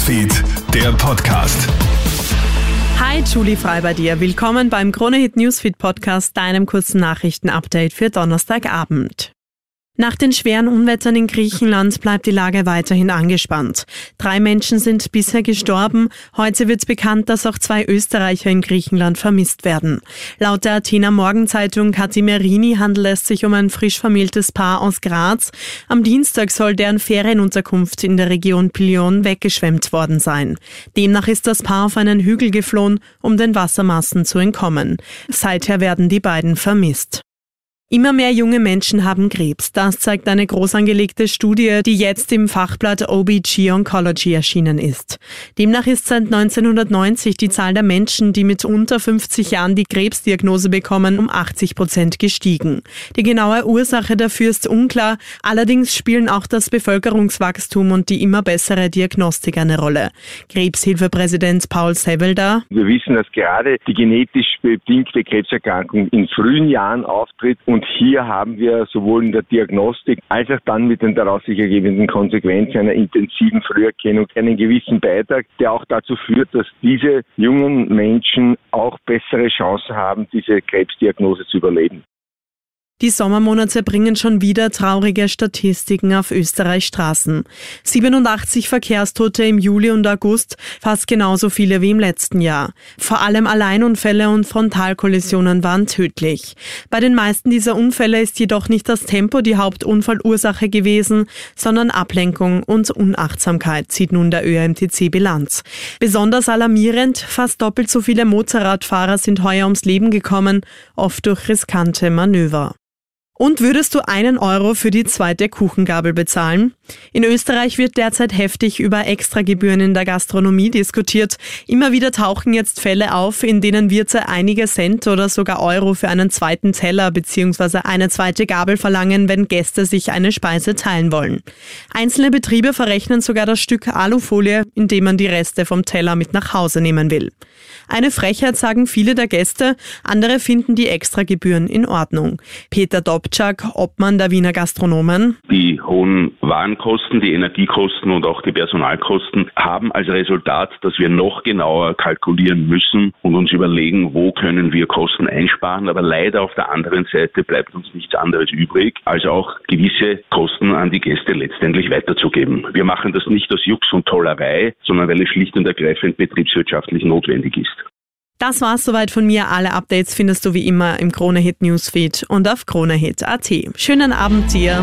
Newsfeed, der Podcast. Hi, Julie Frei bei dir. Willkommen beim Kronehit Newsfeed Podcast, deinem kurzen Nachrichtenupdate für Donnerstagabend. Nach den schweren Unwettern in Griechenland bleibt die Lage weiterhin angespannt. Drei Menschen sind bisher gestorben. Heute wird bekannt, dass auch zwei Österreicher in Griechenland vermisst werden. Laut der Athener Morgenzeitung Katimerini handelt es sich um ein frisch vermähltes Paar aus Graz. Am Dienstag soll deren Ferienunterkunft in der Region Pilion weggeschwemmt worden sein. Demnach ist das Paar auf einen Hügel geflohen, um den Wassermassen zu entkommen. Seither werden die beiden vermisst. Immer mehr junge Menschen haben Krebs. Das zeigt eine groß angelegte Studie, die jetzt im Fachblatt OBG Oncology erschienen ist. Demnach ist seit 1990 die Zahl der Menschen, die mit unter 50 Jahren die Krebsdiagnose bekommen, um 80 Prozent gestiegen. Die genaue Ursache dafür ist unklar. Allerdings spielen auch das Bevölkerungswachstum und die immer bessere Diagnostik eine Rolle. Krebshilfepräsident Paul Sevelda. Wir wissen, dass gerade die genetisch bedingte Krebserkrankung in frühen Jahren auftritt und und hier haben wir sowohl in der Diagnostik als auch dann mit den daraus sich ergebenden Konsequenzen einer intensiven Früherkennung einen gewissen Beitrag, der auch dazu führt, dass diese jungen Menschen auch bessere Chancen haben, diese Krebsdiagnose zu überleben. Die Sommermonate bringen schon wieder traurige Statistiken auf Österreichs Straßen. 87 Verkehrstote im Juli und August, fast genauso viele wie im letzten Jahr. Vor allem Alleinunfälle und Frontalkollisionen waren tödlich. Bei den meisten dieser Unfälle ist jedoch nicht das Tempo die Hauptunfallursache gewesen, sondern Ablenkung und Unachtsamkeit, zieht nun der ÖMTC Bilanz. Besonders alarmierend, fast doppelt so viele Motorradfahrer sind heuer ums Leben gekommen, oft durch riskante Manöver. Und würdest du einen Euro für die zweite Kuchengabel bezahlen? In Österreich wird derzeit heftig über Extragebühren in der Gastronomie diskutiert. Immer wieder tauchen jetzt Fälle auf, in denen Wirte einige Cent oder sogar Euro für einen zweiten Teller bzw. eine zweite Gabel verlangen, wenn Gäste sich eine Speise teilen wollen. Einzelne Betriebe verrechnen sogar das Stück Alufolie, indem man die Reste vom Teller mit nach Hause nehmen will. Eine Frechheit sagen viele der Gäste, andere finden die Extragebühren in Ordnung. Peter Dobczak, Obmann der Wiener Gastronomen. Die hohen Warenkosten, die Energiekosten und auch die Personalkosten haben als Resultat, dass wir noch genauer kalkulieren müssen und uns überlegen, wo können wir Kosten einsparen. Aber leider auf der anderen Seite bleibt uns nichts anderes übrig, als auch gewisse Kosten an die Gäste letztendlich weiterzugeben. Wir machen das nicht aus Jux und Tollerei, sondern weil es schlicht und ergreifend betriebswirtschaftlich notwendig ist. Das war's soweit von mir. Alle Updates findest du wie immer im Kronehit Newsfeed und auf kronehit.at. Schönen Abend dir.